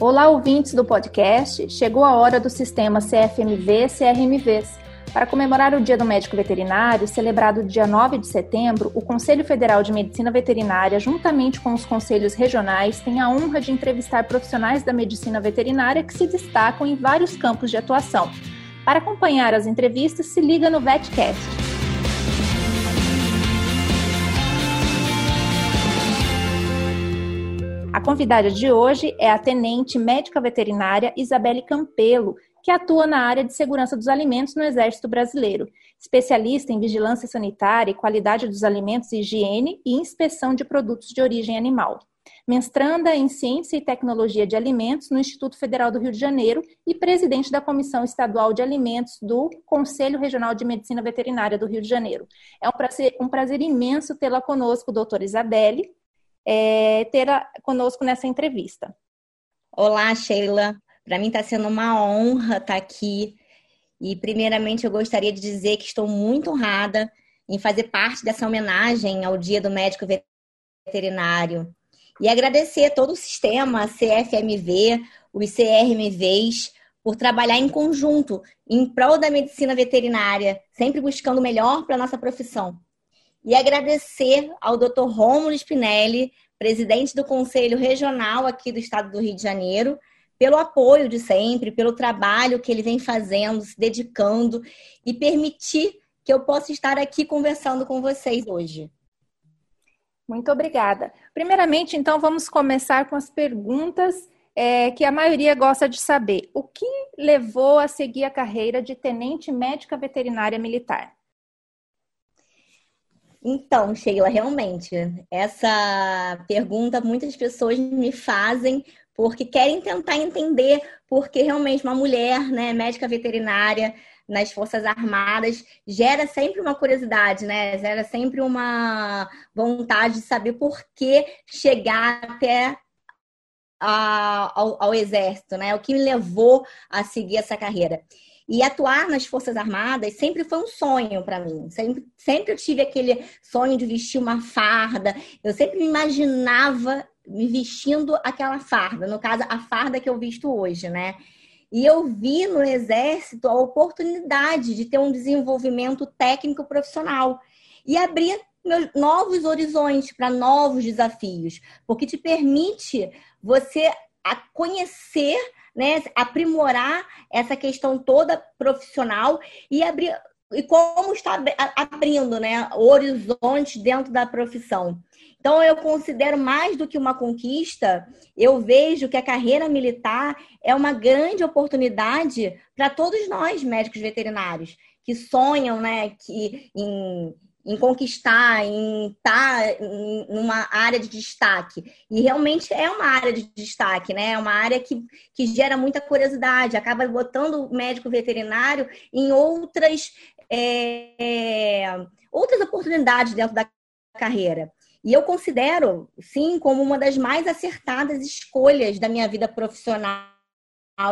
Olá, ouvintes do podcast. Chegou a hora do sistema CFMV-CRMVs. Para comemorar o Dia do Médico Veterinário, celebrado dia 9 de setembro, o Conselho Federal de Medicina Veterinária, juntamente com os conselhos regionais, tem a honra de entrevistar profissionais da medicina veterinária que se destacam em vários campos de atuação. Para acompanhar as entrevistas, se liga no VetCast. A convidada de hoje é a tenente médica veterinária Isabelle Campelo, que atua na área de segurança dos alimentos no Exército Brasileiro, especialista em vigilância sanitária e qualidade dos alimentos, higiene e inspeção de produtos de origem animal. Mestranda em Ciência e Tecnologia de Alimentos no Instituto Federal do Rio de Janeiro e presidente da Comissão Estadual de Alimentos do Conselho Regional de Medicina Veterinária do Rio de Janeiro. É um prazer, um prazer imenso tê-la conosco, doutora Isabelle, é, ter conosco nessa entrevista. Olá, Sheila. Para mim está sendo uma honra estar tá aqui. E, primeiramente, eu gostaria de dizer que estou muito honrada em fazer parte dessa homenagem ao Dia do Médico Veterinário. E agradecer todo o sistema CFMV, os CRMVs, por trabalhar em conjunto em prol da medicina veterinária, sempre buscando o melhor para a nossa profissão e agradecer ao Dr. Rômulo Spinelli, presidente do Conselho Regional aqui do Estado do Rio de Janeiro, pelo apoio de sempre, pelo trabalho que ele vem fazendo, se dedicando e permitir que eu possa estar aqui conversando com vocês hoje. Muito obrigada. Primeiramente, então, vamos começar com as perguntas é, que a maioria gosta de saber. O que levou a seguir a carreira de tenente médica veterinária militar? Então, Sheila, realmente, essa pergunta muitas pessoas me fazem porque querem tentar entender porque realmente uma mulher, né, médica veterinária nas Forças Armadas, gera sempre uma curiosidade, né? Gera sempre uma vontade de saber por que chegar até a, ao, ao exército, né? O que me levou a seguir essa carreira. E atuar nas Forças Armadas sempre foi um sonho para mim. Sempre, sempre eu tive aquele sonho de vestir uma farda. Eu sempre me imaginava me vestindo aquela farda, no caso, a farda que eu visto hoje, né? E eu vi no Exército a oportunidade de ter um desenvolvimento técnico profissional e abrir novos horizontes para novos desafios, porque te permite você conhecer né, aprimorar essa questão toda profissional e abrir e como está abrindo, né, horizonte dentro da profissão. Então eu considero mais do que uma conquista, eu vejo que a carreira militar é uma grande oportunidade para todos nós médicos veterinários que sonham, né, que em em conquistar, em estar tá em uma área de destaque. E realmente é uma área de destaque, né? É uma área que, que gera muita curiosidade, acaba botando o médico veterinário em outras, é, é, outras oportunidades dentro da carreira. E eu considero, sim, como uma das mais acertadas escolhas da minha vida profissional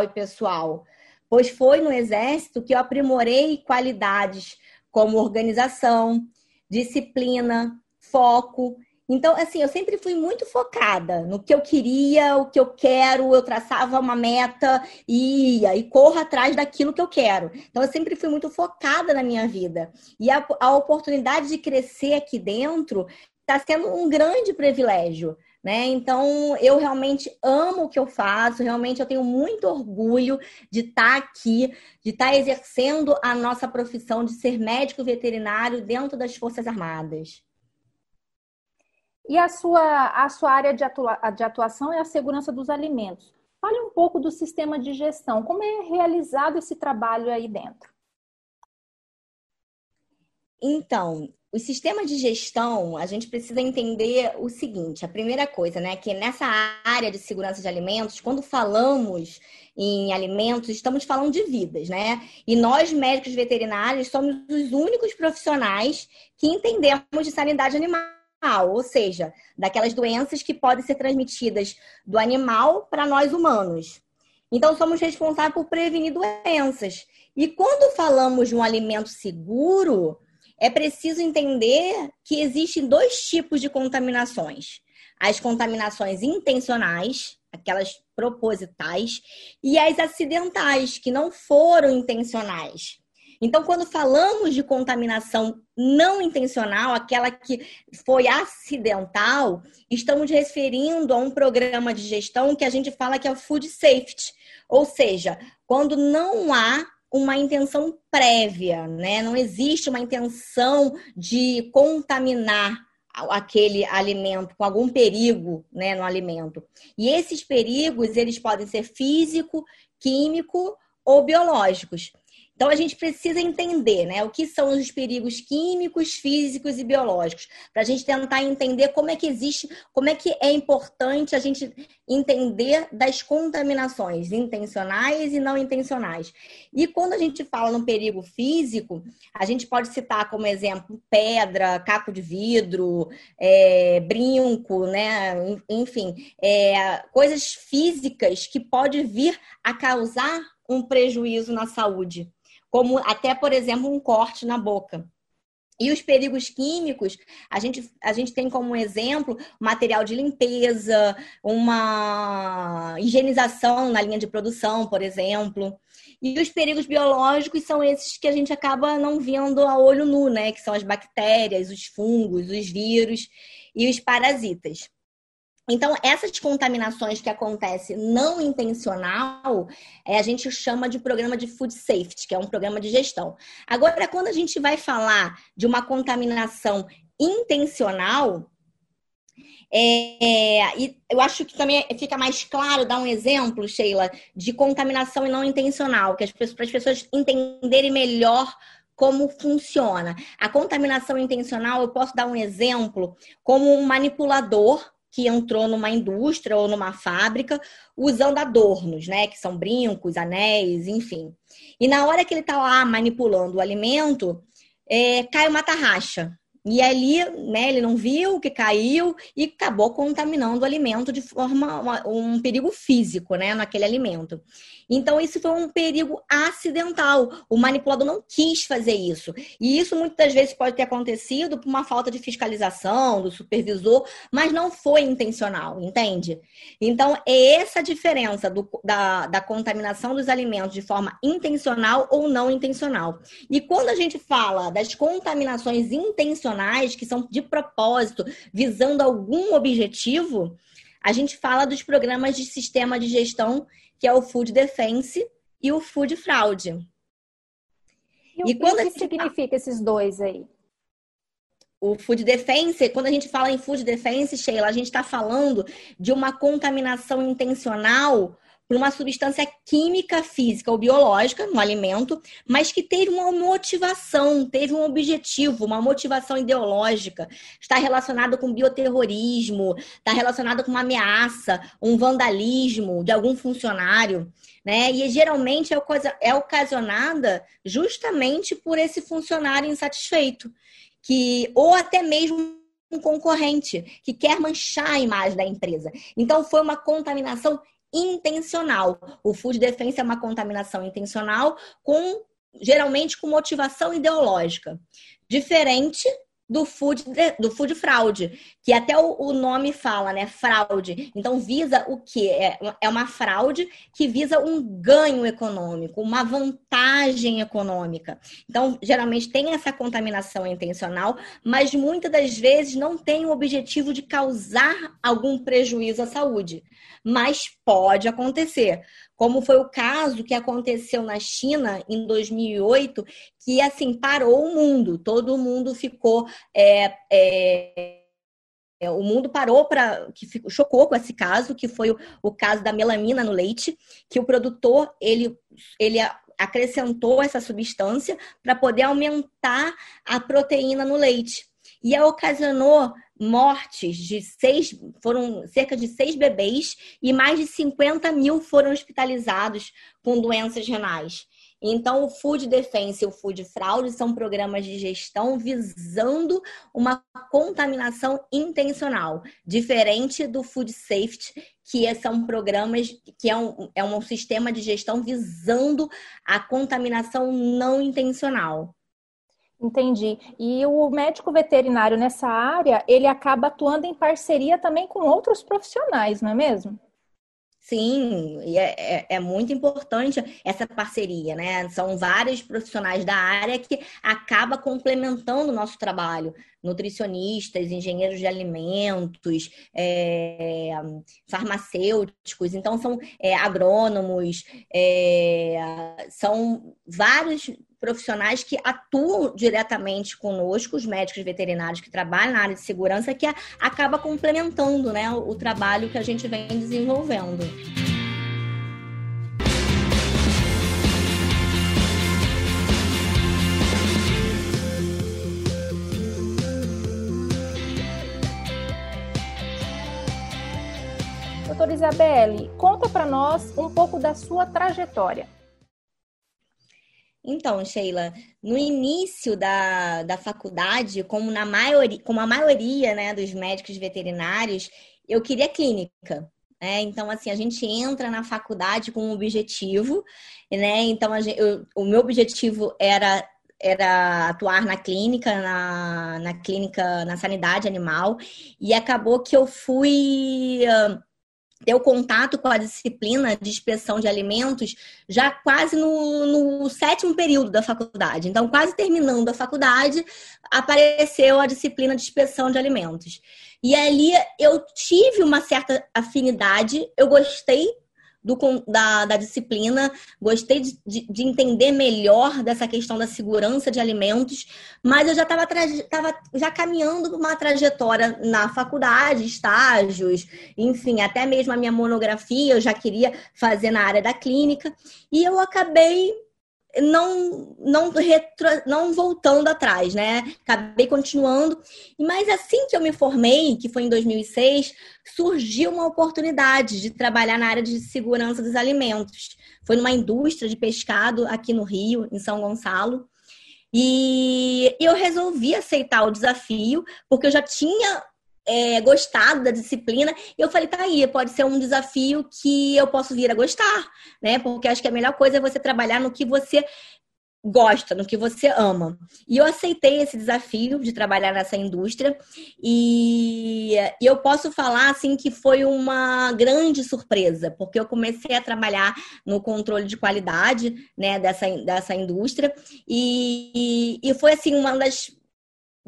e pessoal, pois foi no Exército que eu aprimorei qualidades como organização, disciplina, foco. Então, assim, eu sempre fui muito focada no que eu queria, o que eu quero, eu traçava uma meta e ia e corro atrás daquilo que eu quero. Então, eu sempre fui muito focada na minha vida. E a, a oportunidade de crescer aqui dentro está sendo um grande privilégio. Né? Então, eu realmente amo o que eu faço, realmente eu tenho muito orgulho de estar tá aqui, de estar tá exercendo a nossa profissão de ser médico veterinário dentro das Forças Armadas. E a sua, a sua área de, atua, de atuação é a segurança dos alimentos. Fale um pouco do sistema de gestão, como é realizado esse trabalho aí dentro? Então, o sistema de gestão, a gente precisa entender o seguinte: a primeira coisa, né, que nessa área de segurança de alimentos, quando falamos em alimentos, estamos falando de vidas, né? E nós, médicos veterinários, somos os únicos profissionais que entendemos de sanidade animal, ou seja, daquelas doenças que podem ser transmitidas do animal para nós humanos. Então, somos responsáveis por prevenir doenças. E quando falamos de um alimento seguro, é preciso entender que existem dois tipos de contaminações: as contaminações intencionais, aquelas propositais, e as acidentais, que não foram intencionais. Então, quando falamos de contaminação não intencional, aquela que foi acidental, estamos referindo a um programa de gestão que a gente fala que é o food safety, ou seja, quando não há uma intenção prévia, né? Não existe uma intenção de contaminar aquele alimento com algum perigo, né, no alimento. E esses perigos, eles podem ser físico, químico ou biológicos. Então a gente precisa entender né, o que são os perigos químicos, físicos e biológicos, para a gente tentar entender como é que existe, como é que é importante a gente entender das contaminações intencionais e não intencionais. E quando a gente fala no perigo físico, a gente pode citar como exemplo pedra, caco de vidro, é, brinco, né? Enfim, é, coisas físicas que pode vir a causar um prejuízo na saúde como até, por exemplo, um corte na boca. E os perigos químicos, a gente, a gente tem como exemplo material de limpeza, uma higienização na linha de produção, por exemplo. E os perigos biológicos são esses que a gente acaba não vendo a olho nu, né? Que são as bactérias, os fungos, os vírus e os parasitas. Então, essas contaminações que acontecem não intencional, é, a gente chama de programa de food safety, que é um programa de gestão. Agora, quando a gente vai falar de uma contaminação intencional, é, e eu acho que também fica mais claro dar um exemplo, Sheila, de contaminação não intencional, que as pessoas, para as pessoas entenderem melhor como funciona. A contaminação intencional, eu posso dar um exemplo como um manipulador que entrou numa indústria ou numa fábrica usando adornos, né? Que são brincos, anéis, enfim. E na hora que ele está lá manipulando o alimento, é, cai uma tarraxa. E ali, né, ele não viu que caiu e acabou contaminando o alimento de forma um perigo físico, né, naquele alimento. Então, isso foi um perigo acidental. O manipulador não quis fazer isso. E isso muitas vezes pode ter acontecido por uma falta de fiscalização do supervisor, mas não foi intencional, entende? Então, é essa a diferença do, da, da contaminação dos alimentos de forma intencional ou não intencional. E quando a gente fala das contaminações intencionais, que são de propósito, visando algum objetivo, a gente fala dos programas de sistema de gestão que é o Food Defense e o Food Fraud. E, e quando que significa esses dois aí? O Food Defense, quando a gente fala em Food Defense, Sheila, a gente está falando de uma contaminação intencional por uma substância química, física ou biológica no alimento, mas que teve uma motivação, teve um objetivo, uma motivação ideológica. Está relacionado com bioterrorismo, está relacionado com uma ameaça, um vandalismo de algum funcionário. Né? E geralmente é, é ocasionada justamente por esse funcionário insatisfeito, que ou até mesmo um concorrente que quer manchar a imagem da empresa. Então foi uma contaminação intencional. O food defense é uma contaminação intencional com geralmente com motivação ideológica. Diferente do food, do food fraude, que até o, o, nome fala, né? Fraude. Então, visa o quê? É, é uma fraude que visa um ganho econômico, uma vantagem econômica. Então, geralmente tem essa contaminação intencional, mas muitas das vezes não tem o objetivo de causar algum prejuízo à saúde. Mas pode acontecer como foi o caso que aconteceu na China em 2008, que assim parou o mundo, todo mundo ficou é, é, é, o mundo parou para que ficou, chocou com esse caso, que foi o, o caso da melamina no leite, que o produtor ele ele acrescentou essa substância para poder aumentar a proteína no leite e ocasionou mortes de seis, foram cerca de seis bebês e mais de 50 mil foram hospitalizados com doenças renais. Então, o Food Defense e o Food Fraud são programas de gestão visando uma contaminação intencional, diferente do Food Safety, que são programas que é um, é um sistema de gestão visando a contaminação não intencional. Entendi. E o médico veterinário nessa área, ele acaba atuando em parceria também com outros profissionais, não é mesmo? Sim, e é, é, é, muito importante essa parceria, né? São vários profissionais da área que acaba complementando o nosso trabalho. Nutricionistas, engenheiros de alimentos, é, farmacêuticos, então são é, agrônomos, é, são vários profissionais que atuam diretamente conosco, os médicos veterinários que trabalham na área de segurança, que acaba complementando né, o trabalho que a gente vem desenvolvendo. Doutora Isabelle, conta para nós um pouco da sua trajetória. Então, Sheila, no início da, da faculdade, como, na maioria, como a maioria né, dos médicos veterinários, eu queria clínica. Né? Então, assim, a gente entra na faculdade com um objetivo, né? Então, gente, eu, o meu objetivo era era atuar na clínica, na, na clínica, na sanidade animal, e acabou que eu fui ter o contato com a disciplina de inspeção de alimentos já quase no, no, sétimo período da faculdade. Então, quase terminando a faculdade, apareceu a disciplina de inspeção de alimentos. E ali eu tive uma certa afinidade, eu gostei do, da, da disciplina, gostei de, de, de, entender melhor dessa questão da segurança de alimentos, mas eu já estava já caminhando uma trajetória na faculdade, estágios, enfim, até mesmo a minha monografia eu já queria fazer na área da clínica, e eu acabei não não retro, não voltando atrás, né? Acabei continuando. Mas assim que eu me formei, que foi em 2006, surgiu uma oportunidade de trabalhar na área de segurança dos alimentos. Foi numa indústria de pescado aqui no Rio, em São Gonçalo. E eu resolvi aceitar o desafio, porque eu já tinha é, gostado da disciplina. E eu falei, tá aí, pode ser um desafio que eu posso vir a gostar, né? Porque acho que a melhor coisa é você trabalhar no que você gosta, no que você ama. E eu aceitei esse desafio de trabalhar nessa indústria e, e, eu posso falar assim que foi uma grande surpresa, porque eu comecei a trabalhar no controle de qualidade, né, dessa, dessa indústria e, e, e foi assim uma das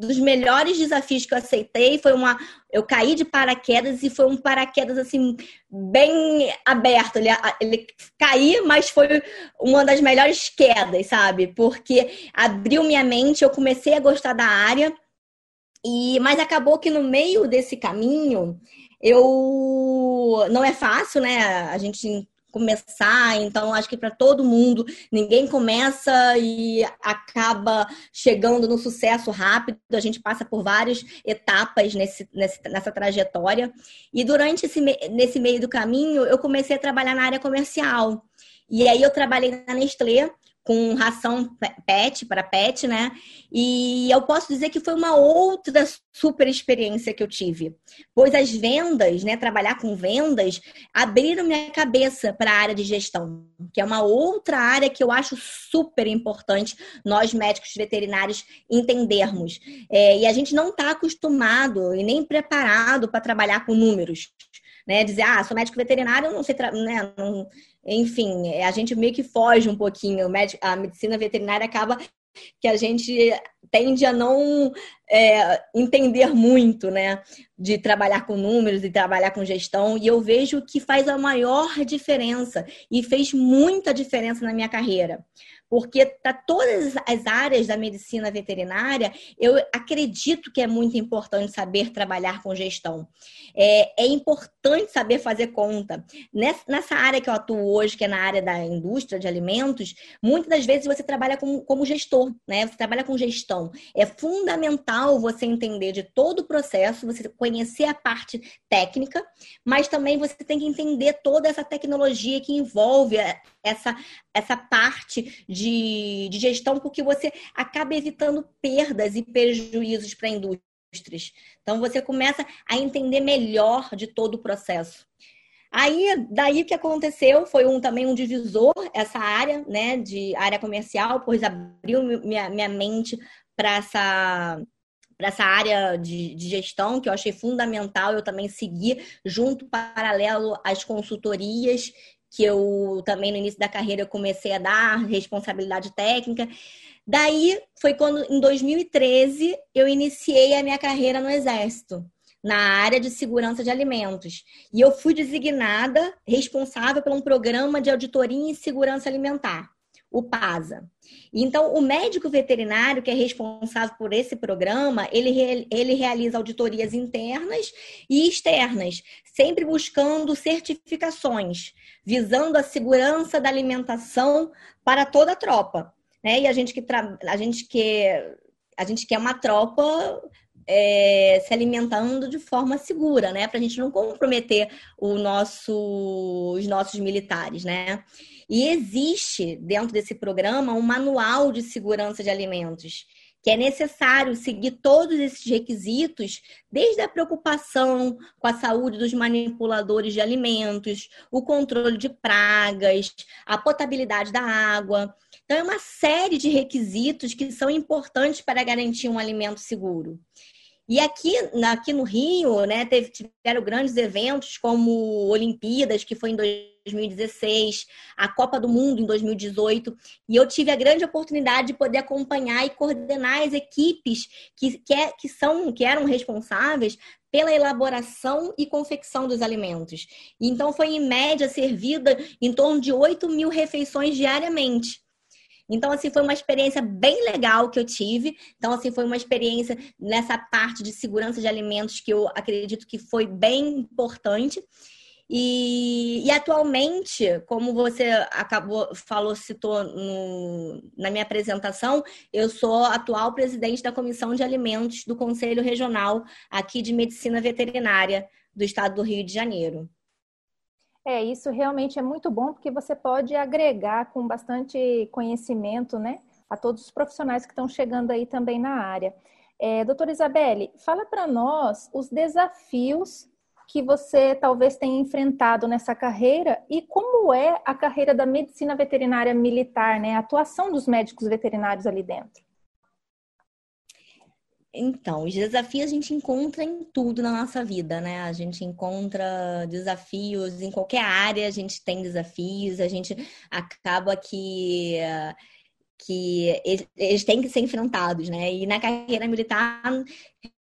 dos melhores desafios que eu aceitei. Foi uma eu caí de paraquedas e foi um paraquedas assim bem aberto. Ele, ele caí mas foi uma das melhores quedas sabe? Porque abriu minha mente eu comecei a gostar da área. E mas acabou que no meio desse caminho eu não é fácil né? A gente começar, então acho que para todo mundo, ninguém começa e acaba chegando no sucesso rápido, a gente passa por várias etapas nesse, nessa trajetória. E durante esse, nesse meio do caminho, eu comecei a trabalhar na área comercial. E aí eu trabalhei na Nestlé, com ração pet para pet, né? E eu posso dizer que foi uma outra super experiência que eu tive, pois as vendas, né, trabalhar com vendas, abriram minha cabeça para a área de gestão, que é uma outra área que eu acho super importante nós médicos veterinários entendermos. É, e a gente não está acostumado e nem preparado para trabalhar com números né? Dizer, ah, sou médico veterinário, não sei, né? Não... Enfim, é, a gente meio que foge um pouquinho. A medicina veterinária acaba que a gente tende a não é, entender muito, né? De trabalhar com números, de trabalhar com gestão. E eu vejo que faz a maior diferença e fez muita diferença na minha carreira porque para todas as áreas da medicina veterinária, eu acredito que é muito importante saber trabalhar com gestão. É, é importante saber fazer conta. Nessa, nessa, área que eu atuo hoje, que é na área da indústria de alimentos, muitas das vezes você trabalha como, como gestor, né? Você trabalha com gestão. É fundamental você entender de todo o processo, você conhecer a parte técnica, mas também você tem que entender toda essa tecnologia que envolve essa, essa parte de, de gestão, porque você acaba evitando perdas e prejuízos para indústrias. Então, você começa a entender melhor de todo o processo. Aí, daí o que aconteceu foi um, também um divisor, essa área, né, de área comercial, pois abriu minha, minha mente para essa para essa área de, de, gestão, que eu achei fundamental eu também seguir junto, paralelo às consultorias, que eu também no início da carreira eu comecei a dar responsabilidade técnica. Daí foi quando, em 2013, eu iniciei a minha carreira no Exército, na área de segurança de alimentos. E eu fui designada responsável por um programa de auditoria em segurança alimentar o PASA. Então, o médico veterinário que é responsável por esse programa, ele, ele realiza auditorias internas e externas, sempre buscando certificações, visando a segurança da alimentação para toda a tropa. Né? E a gente que a gente que a gente quer uma tropa é, se alimentando de forma segura, né? Para a gente não comprometer o nosso, os nossos militares, né? E existe dentro desse programa um manual de segurança de alimentos, que é necessário seguir todos esses requisitos, desde a preocupação com a saúde dos manipuladores de alimentos, o controle de pragas, a potabilidade da água. Então, é uma série de requisitos que são importantes para garantir um alimento seguro. E aqui, aqui no Rio, né, teve, tiveram grandes eventos como Olimpíadas, que foi em 2016, a Copa do Mundo em 2018, e eu tive a grande oportunidade de poder acompanhar e coordenar as equipes que, que, é, que são, que eram responsáveis pela elaboração e confecção dos alimentos. Então, foi em média servida em torno de 8 mil refeições diariamente. Então, assim, foi uma experiência bem legal que eu tive. Então, assim, foi uma experiência nessa parte de segurança de alimentos que eu acredito que foi bem importante. E, e, atualmente, como você acabou, falou, citou no, na minha apresentação, eu sou atual presidente da Comissão de Alimentos do Conselho Regional aqui de Medicina Veterinária do Estado do Rio de Janeiro. É, isso realmente é muito bom porque você pode agregar com bastante conhecimento, né, a todos os profissionais que estão chegando aí também na área. É, doutora Isabelle, fala para nós os desafios que você talvez tenha enfrentado nessa carreira e como é a carreira da medicina veterinária militar, né, a atuação dos médicos veterinários ali dentro. Então, os desafios a gente encontra em tudo na nossa vida, né? A gente encontra desafios em qualquer área, a gente tem desafios, a gente acaba que que eles têm que ser enfrentados, né? E na carreira militar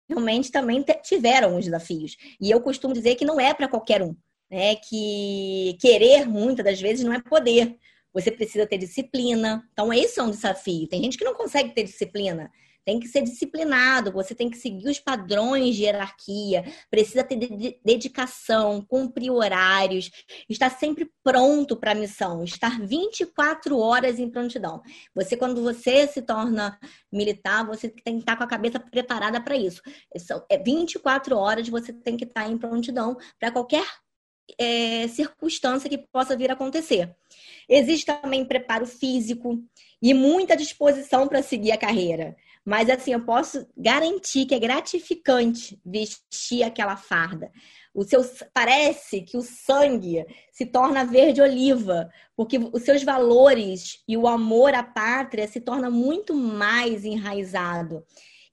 realmente também tiveram os desafios. E eu costumo dizer que não é para qualquer um, né? Que querer muitas das vezes não é poder. Você precisa ter disciplina. Então, esse é um desafio. Tem gente que não consegue ter disciplina tem que ser disciplinado, você tem que seguir os padrões de hierarquia, precisa ter dedicação, cumprir horários, estar sempre pronto para a missão, estar 24 horas em prontidão. Você, quando você se torna militar, você tem que estar com a cabeça preparada para isso. São 24 é horas você tem que estar em prontidão para qualquer é, circunstância que possa vir a acontecer. Existe também preparo físico e muita disposição para seguir a carreira. Mas assim, eu posso garantir que é gratificante vestir aquela farda. O seu parece que o sangue se torna verde oliva, porque os seus valores e o amor à pátria se torna muito mais enraizado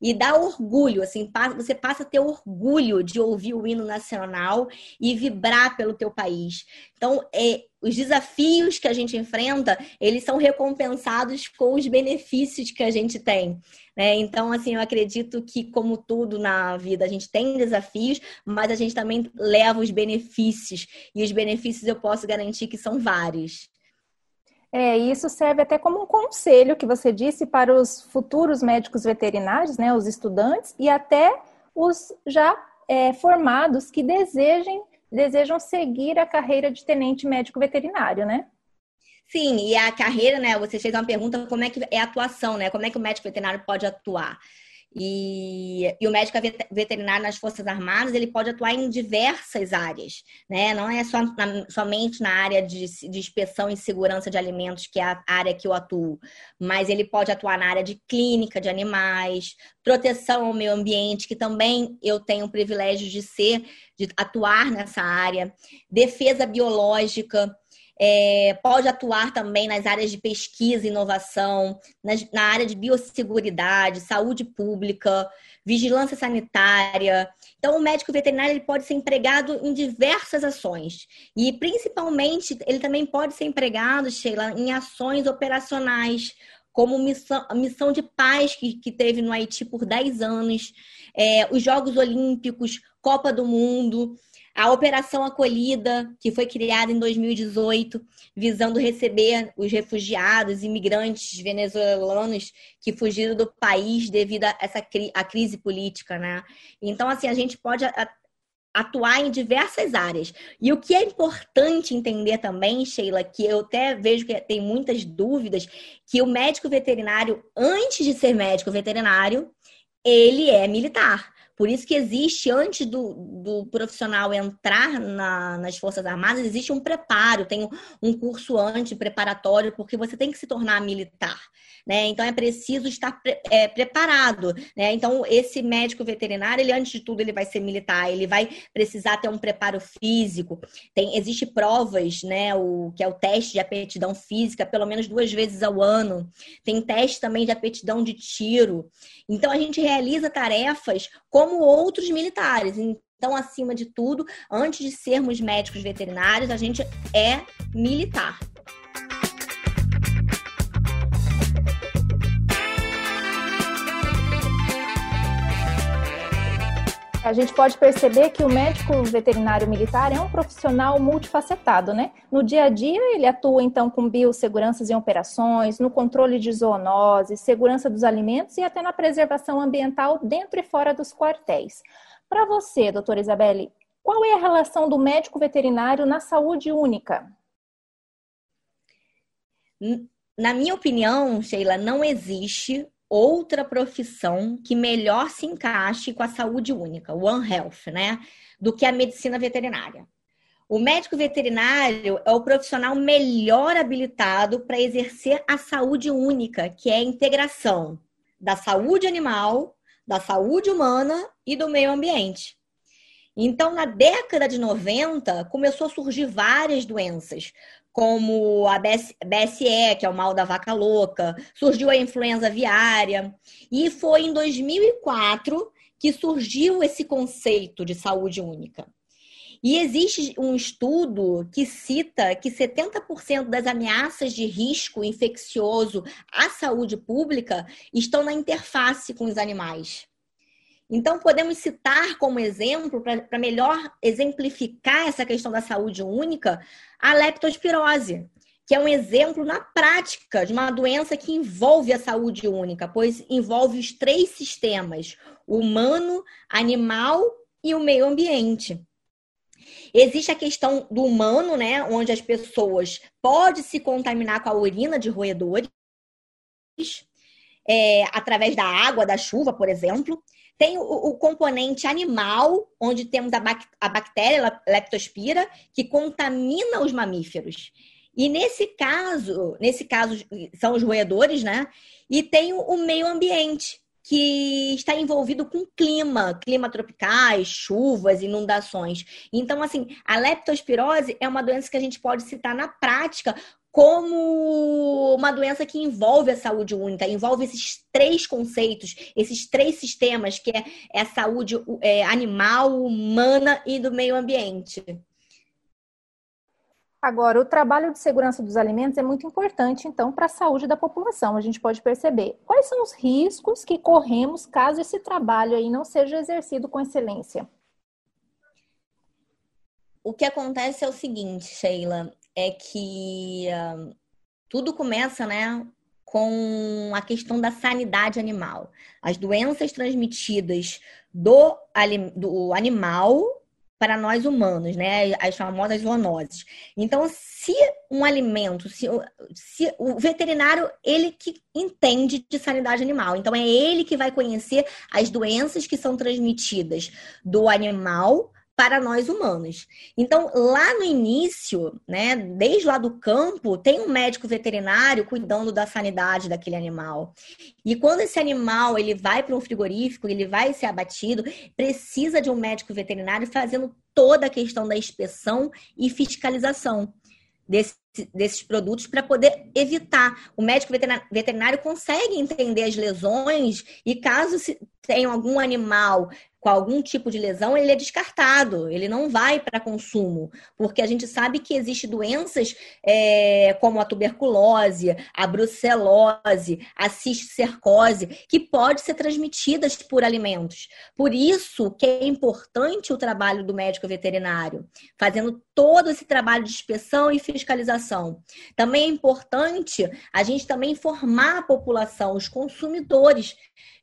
e dá orgulho, assim, você passa a ter orgulho de ouvir o hino nacional e vibrar pelo teu país. Então, é, os desafios que a gente enfrenta, eles são recompensados com os benefícios que a gente tem. Né? Então, assim, eu acredito que, como tudo na vida, a gente tem desafios, mas a gente também leva os benefícios. E os benefícios eu posso garantir que são vários. É, isso serve até como um conselho que você disse para os futuros médicos veterinários, né, os estudantes e até os já é, formados que desejem, desejam seguir a carreira de tenente médico veterinário, né? Sim, e a carreira, né? Você fez uma pergunta como é que é a atuação, né? Como é que o médico veterinário pode atuar? E, e, o médico veterinário nas Forças Armadas ele pode atuar em diversas áreas, né? Não é só na, somente na área de, de, inspeção e segurança de alimentos, que é a área que eu atuo, mas ele pode atuar na área de clínica de animais, proteção ao meio ambiente, que também eu tenho o privilégio de ser, de atuar nessa área, defesa biológica é, pode atuar também nas áreas de pesquisa e inovação, nas, na área de biosseguridade, saúde pública, vigilância sanitária. Então, o médico veterinário ele pode ser empregado em diversas ações. E, principalmente, ele também pode ser empregado, Sheila, em ações operacionais, como missão, missão de paz que, que teve no Haiti por 10 anos, é, os Jogos Olímpicos, Copa do Mundo. A Operação Acolhida, que foi criada em 2018, visando receber os refugiados, imigrantes venezuelanos que fugiram do país devido a essa a crise política, né? Então, assim, a gente pode atuar em diversas áreas. E o que é importante entender também, Sheila, que eu até vejo que tem muitas dúvidas, que o médico veterinário, antes de ser médico veterinário, ele é militar. Por isso que existe, antes do, do profissional entrar na, nas Forças Armadas, existe um preparo, tem um curso antes preparatório, porque você tem que se tornar militar. Né? Então é preciso estar pre é, preparado. Né? Então, esse médico veterinário, ele, antes de tudo, ele vai ser militar, ele vai precisar ter um preparo físico. Tem, existe provas, né? O, que é o teste de aptidão física, pelo menos duas vezes ao ano. Tem teste também de aptidão de tiro. Então, a gente realiza tarefas como outros militares. Então, acima de tudo, antes de sermos médicos veterinários, a gente é militar. A gente pode perceber que o médico veterinário militar é um profissional multifacetado, né? No dia a dia, ele atua então com biosseguranças em operações, no controle de zoonoses, segurança dos alimentos e até na preservação ambiental dentro e fora dos quartéis. Para você, doutora Isabelle, qual é a relação do médico veterinário na saúde única? Na minha opinião, Sheila, não existe outra profissão que melhor se encaixe com a saúde única, One Health, né? Do que a medicina veterinária. O médico veterinário é o profissional melhor habilitado para exercer a saúde única, que é a integração da saúde animal, da saúde humana e do meio ambiente. Então, na década de 90, começou a surgir várias doenças, como a BSE, que é o mal da vaca louca, surgiu a influenza aviária, e foi em 2004 que surgiu esse conceito de saúde única. E existe um estudo que cita que 70% das ameaças de risco infeccioso à saúde pública estão na interface com os animais. Então, podemos citar como exemplo, para melhor exemplificar essa questão da saúde única, a leptospirose, que é um exemplo na prática de uma doença que envolve a saúde única, pois envolve os três sistemas: humano, animal e o meio ambiente. Existe a questão do humano, né, onde as pessoas podem se contaminar com a urina de roedores, é, através da água, da chuva, por exemplo. Tem o, o componente animal, onde temos a, bac a bactéria leptospira, que contamina os mamíferos. E nesse caso, nesse caso são os roedores, né? E tem o, o meio ambiente, que está envolvido com clima, clima tropicais, chuvas, inundações. Então, assim, a leptospirose é uma doença que a gente pode citar na prática como uma doença que envolve a saúde única, envolve esses três conceitos, esses três sistemas, que é, é a saúde é, animal, humana e do meio ambiente. Agora, o trabalho de segurança dos alimentos é muito importante, então, para a saúde da população. A gente pode perceber quais são os riscos que corremos caso esse trabalho aí não seja exercido com excelência. O que acontece é o seguinte, Sheila, é que tudo começa, né, com a questão da sanidade animal. As doenças transmitidas do, do animal para nós humanos, né? As famosas zoonoses. Então, se um alimento, se, se, o veterinário, ele que entende de sanidade animal. Então, é ele que vai conhecer as doenças que são transmitidas do animal para nós humanos. Então, lá no início, né, desde lá do campo, tem um médico veterinário cuidando da sanidade daquele animal. E quando esse animal ele vai para um frigorífico, ele vai ser abatido, precisa de um médico veterinário fazendo toda a questão da inspeção e fiscalização desse desses produtos para poder evitar. O médico veterinário consegue entender as lesões e caso tenha algum animal com algum tipo de lesão, ele é descartado, ele não vai para consumo, porque a gente sabe que existem doenças é, como a tuberculose, a brucelose, a cisticercose, que pode ser transmitidas por alimentos. Por isso que é importante o trabalho do médico veterinário, fazendo todo esse trabalho de inspeção e fiscalização. Também é importante a gente também informar a população, os consumidores,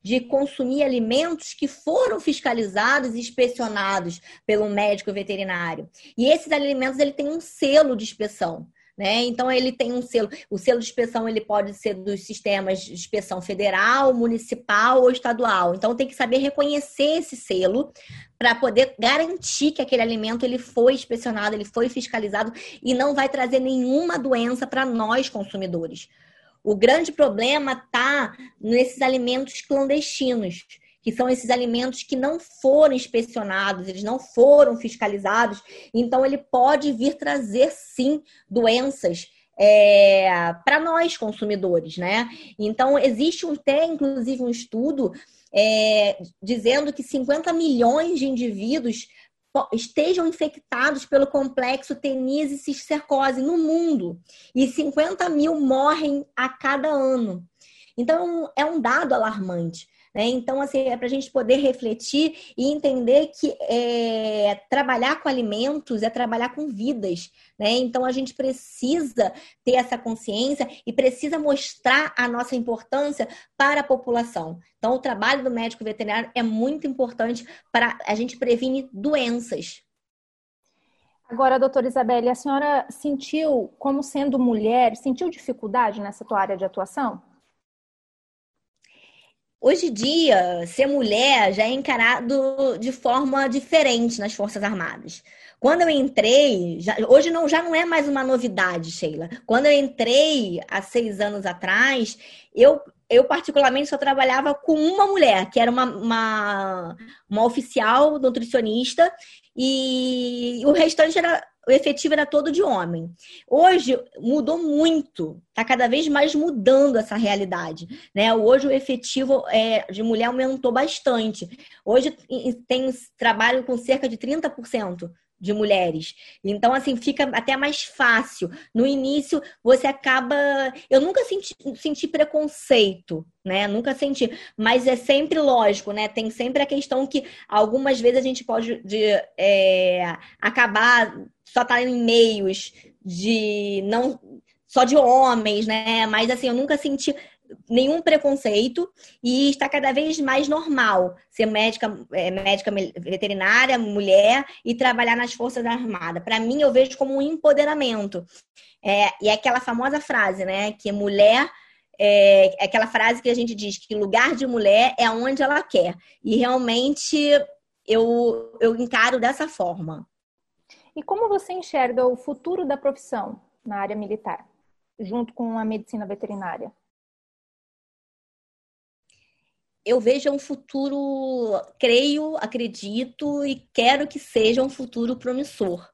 de consumir alimentos que foram fiscalizados e inspecionados pelo médico veterinário. E esses alimentos ele tem um selo de inspeção. Né? Então ele tem um selo, o selo de inspeção ele pode ser dos sistemas de inspeção federal, municipal ou estadual. Então tem que saber reconhecer esse selo para poder garantir que aquele alimento ele foi inspecionado, ele foi fiscalizado e não vai trazer nenhuma doença para nós consumidores. O grande problema está nesses alimentos clandestinos, que são esses alimentos que não foram inspecionados, eles não foram fiscalizados, então ele pode vir trazer sim doenças é, para nós consumidores, né? Então existe um, até inclusive um estudo é, dizendo que 50 milhões de indivíduos estejam infectados pelo complexo teníase cisticercose no mundo e 50 mil morrem a cada ano. Então, é um dado alarmante. Né? Então, assim, é para a gente poder refletir e entender que é, trabalhar com alimentos é trabalhar com vidas. Né? Então, a gente precisa ter essa consciência e precisa mostrar a nossa importância para a população. Então, o trabalho do médico veterinário é muito importante para a gente prevenir doenças. Agora, doutora Isabelle, a senhora sentiu, como sendo mulher, sentiu dificuldade nessa tua área de atuação? Hoje em dia, ser mulher já é encarado de forma diferente nas Forças Armadas. Quando eu entrei, já, hoje não, já não é mais uma novidade, Sheila. Quando eu entrei há seis anos atrás, eu, eu particularmente só trabalhava com uma mulher, que era uma, uma, uma oficial nutricionista, e o restante era o efetivo era todo de homem. Hoje mudou muito, está cada vez mais mudando essa realidade. Né? Hoje o efetivo é, de mulher aumentou bastante. Hoje tem trabalho com cerca de 30% de mulheres. Então, assim, fica até mais fácil. No início, você acaba. Eu nunca senti, senti preconceito, né? Nunca senti. Mas é sempre lógico, né? Tem sempre a questão que algumas vezes a gente pode de, é, acabar só tá em meios de não só de homens, né? Mas assim, eu nunca senti nenhum preconceito e está cada vez mais normal ser médica, é, médica veterinária, mulher e trabalhar nas Forças Armadas. Para mim, eu vejo como um empoderamento. É, e é aquela famosa frase, né? Que mulher é, é aquela frase que a gente diz que lugar de mulher é onde ela quer. E realmente eu, eu encaro dessa forma. E como você enxerga o futuro da profissão na área militar, junto com a medicina veterinária? Eu vejo um futuro, creio, acredito e quero que seja um futuro promissor.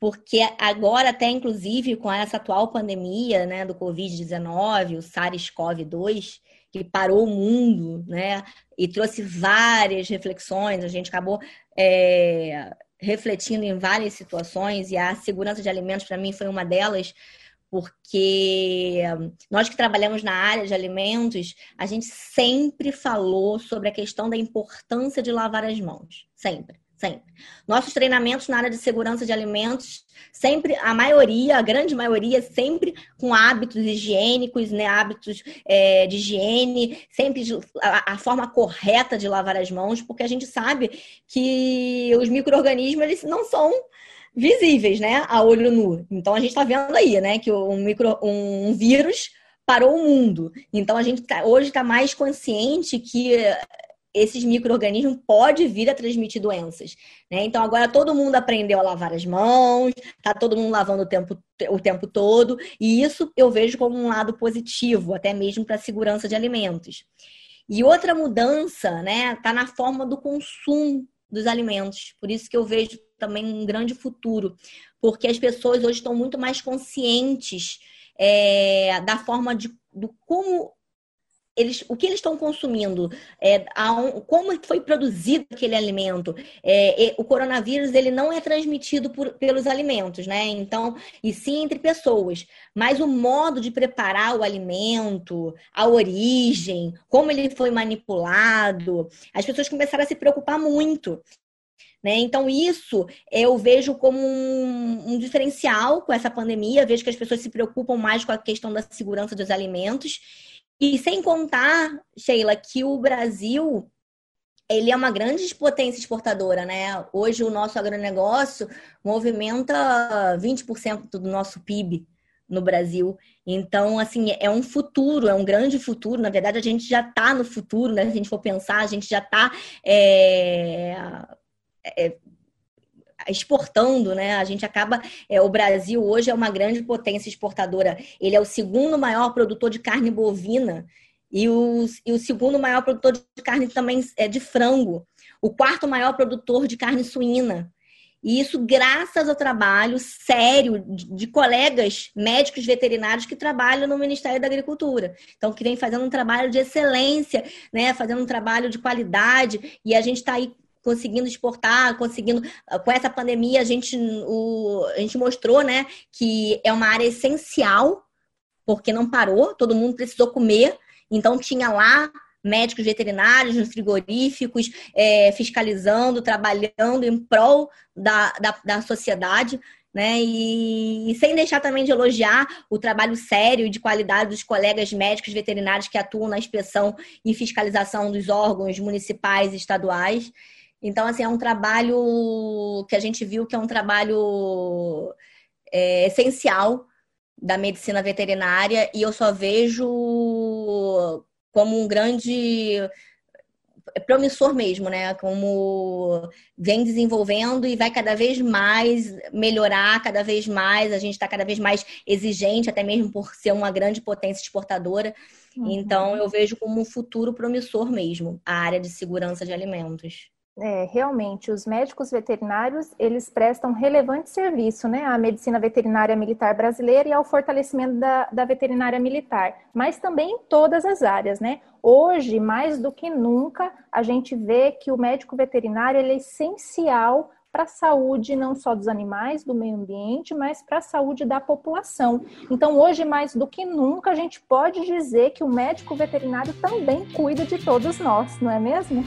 Porque agora, até inclusive com essa atual pandemia né, do Covid-19, o SARS-CoV-2, que parou o mundo, né? E trouxe várias reflexões, a gente acabou é, refletindo em várias situações, e a segurança de alimentos, para mim, foi uma delas porque nós que trabalhamos na área de alimentos, a gente sempre falou sobre a questão da importância de lavar as mãos. Sempre, sempre. Nossos treinamentos na área de segurança de alimentos, sempre, a maioria, a grande maioria, sempre com hábitos higiênicos, né? hábitos é, de higiene, sempre a, a, forma correta de lavar as mãos, porque a gente sabe que os micro-organismos eles não são visíveis, né, a olho nu. Então a gente está vendo aí, né, que um micro, um vírus parou o mundo. Então a gente tá, hoje está mais consciente que esses micro-organismos podem vir a transmitir doenças. Né? Então agora todo mundo aprendeu a lavar as mãos, tá todo mundo lavando o tempo, o tempo todo, e isso eu vejo como um lado positivo, até mesmo para a segurança de alimentos. E outra mudança, né, tá na forma do consumo dos alimentos. Por isso que eu vejo também um grande futuro, porque as pessoas hoje estão muito mais conscientes é, da forma de do como eles, o que eles estão consumindo, é, um, como foi produzido aquele alimento. É, o coronavírus ele não é transmitido por, pelos alimentos, né? Então, e sim entre pessoas. Mas o modo de preparar o alimento, a origem, como ele foi manipulado, as pessoas começaram a se preocupar muito. Né? Então, isso eu vejo como um, um, diferencial com essa pandemia. Vejo que as pessoas se preocupam mais com a questão da segurança dos alimentos e sem contar, Sheila, que o Brasil ele é uma grande potência exportadora, né? Hoje o nosso agronegócio movimenta 20% do nosso PIB no Brasil. Então, assim, é um futuro, é um grande futuro. Na verdade, a gente já está no futuro, né? Se a gente for pensar, a gente já está é, é, exportando, né? A gente acaba. É, o Brasil hoje é uma grande potência exportadora. Ele é o segundo maior produtor de carne bovina e o, e o segundo maior produtor de carne também é de frango. O quarto maior produtor de carne suína. E isso graças ao trabalho sério de colegas médicos veterinários que trabalham no Ministério da Agricultura. Então, que vem fazendo um trabalho de excelência, né? Fazendo um trabalho de qualidade, e a gente está aí conseguindo exportar, conseguindo. Com essa pandemia, a gente, o, a gente mostrou né, que é uma área essencial, porque não parou, todo mundo precisou comer. Então, tinha lá médicos veterinários nos frigoríficos, é, fiscalizando, trabalhando em prol da, da, da sociedade. Né? E, e, sem deixar também de elogiar o trabalho sério e de qualidade dos colegas médicos veterinários que atuam na inspeção e fiscalização dos órgãos municipais e estaduais. Então, assim, é um trabalho que a gente viu que é um trabalho é, essencial da medicina veterinária e eu só vejo como um grande promissor mesmo, né? Como vem desenvolvendo e vai cada vez mais melhorar, cada vez mais, a gente está cada vez mais exigente, até mesmo por ser uma grande potência exportadora. Uhum. Então, eu vejo como um futuro promissor mesmo a área de segurança de alimentos é, realmente os médicos veterinários eles prestam relevante serviço né, à medicina veterinária militar brasileira e ao fortalecimento da, da veterinária militar, mas também em todas as áreas, né? Hoje, mais do que nunca, a gente vê que o médico veterinário é essencial para a saúde não só dos animais, do meio ambiente, mas para a saúde da população. Então, hoje, mais do que nunca, a gente pode dizer que o médico veterinário também cuida de todos nós, não é mesmo?